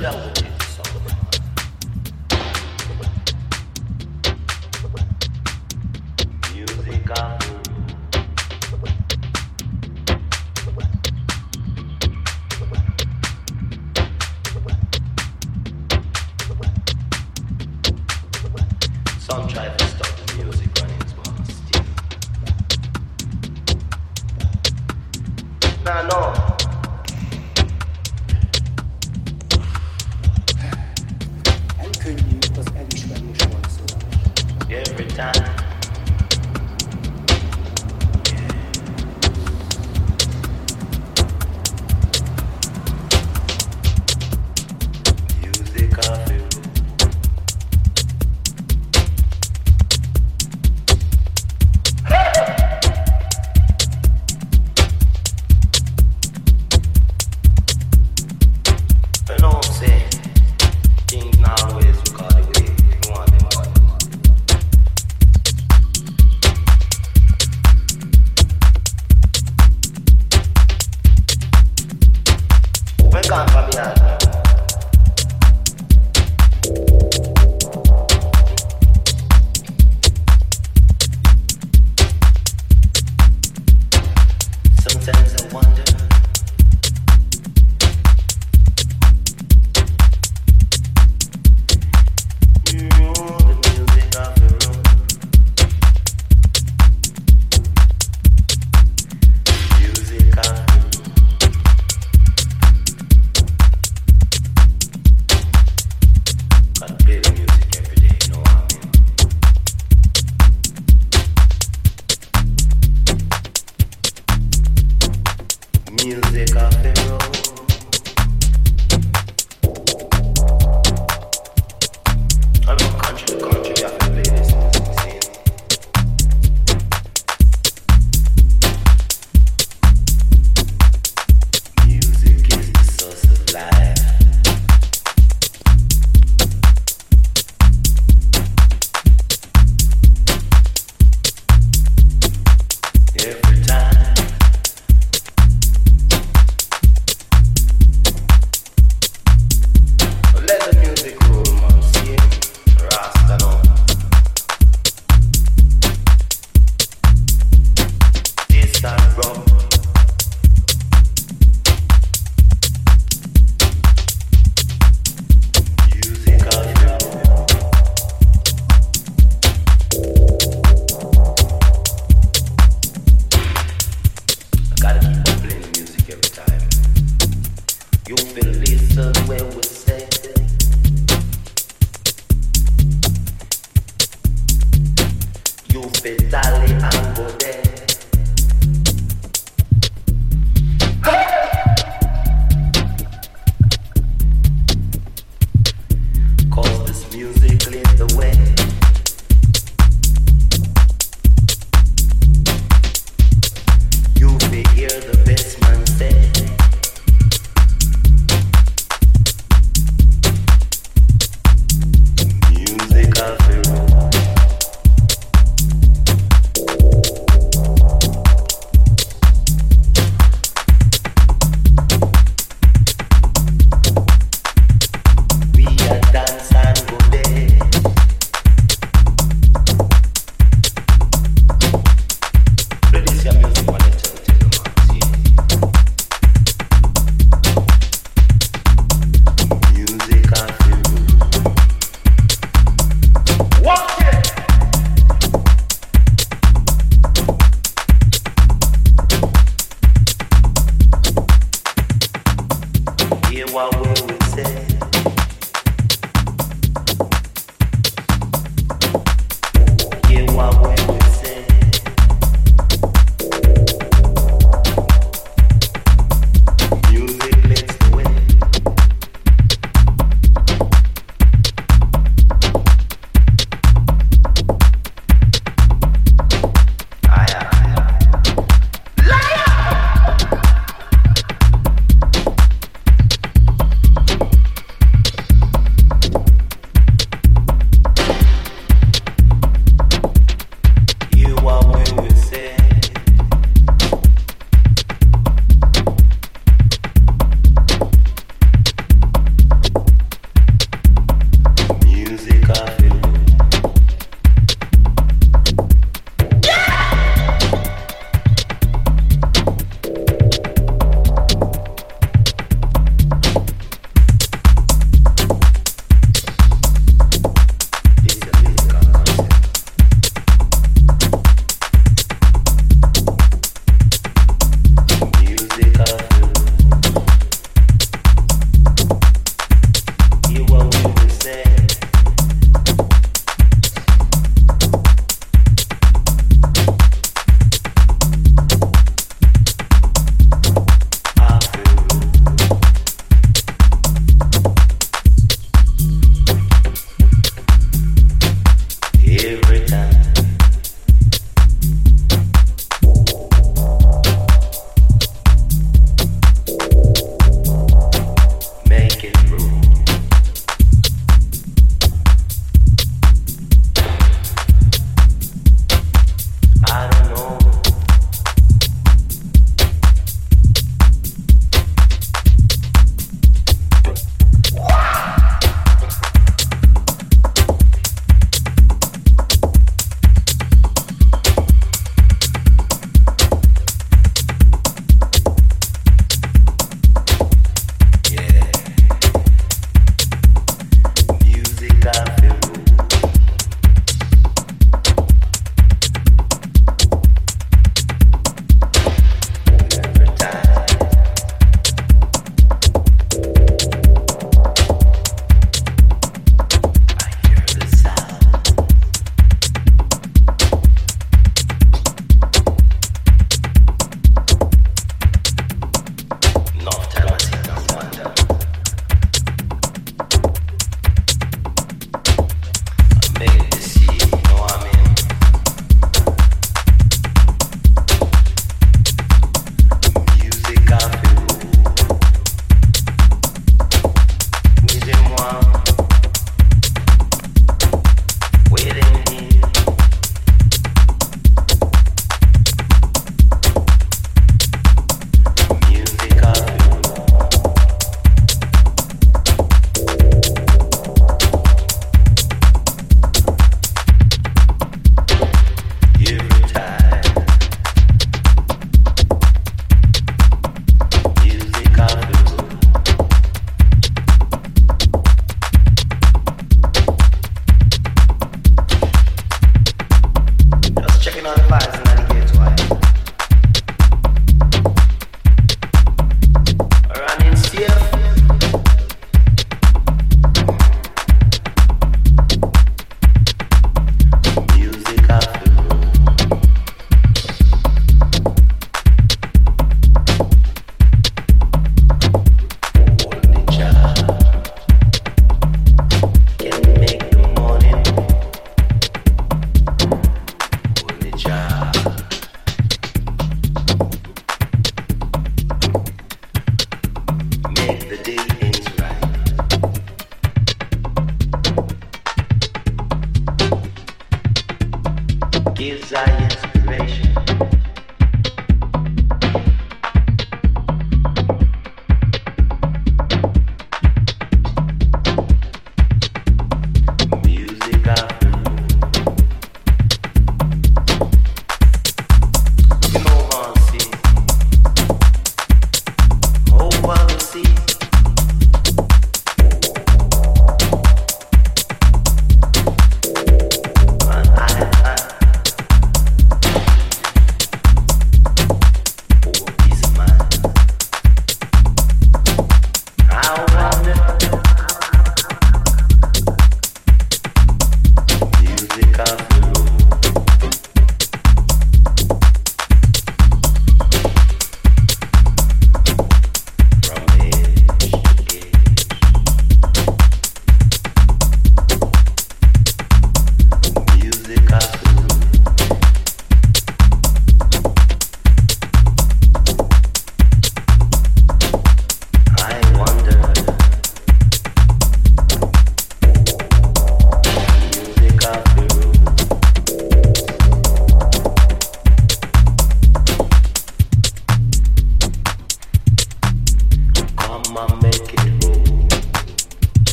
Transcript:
level.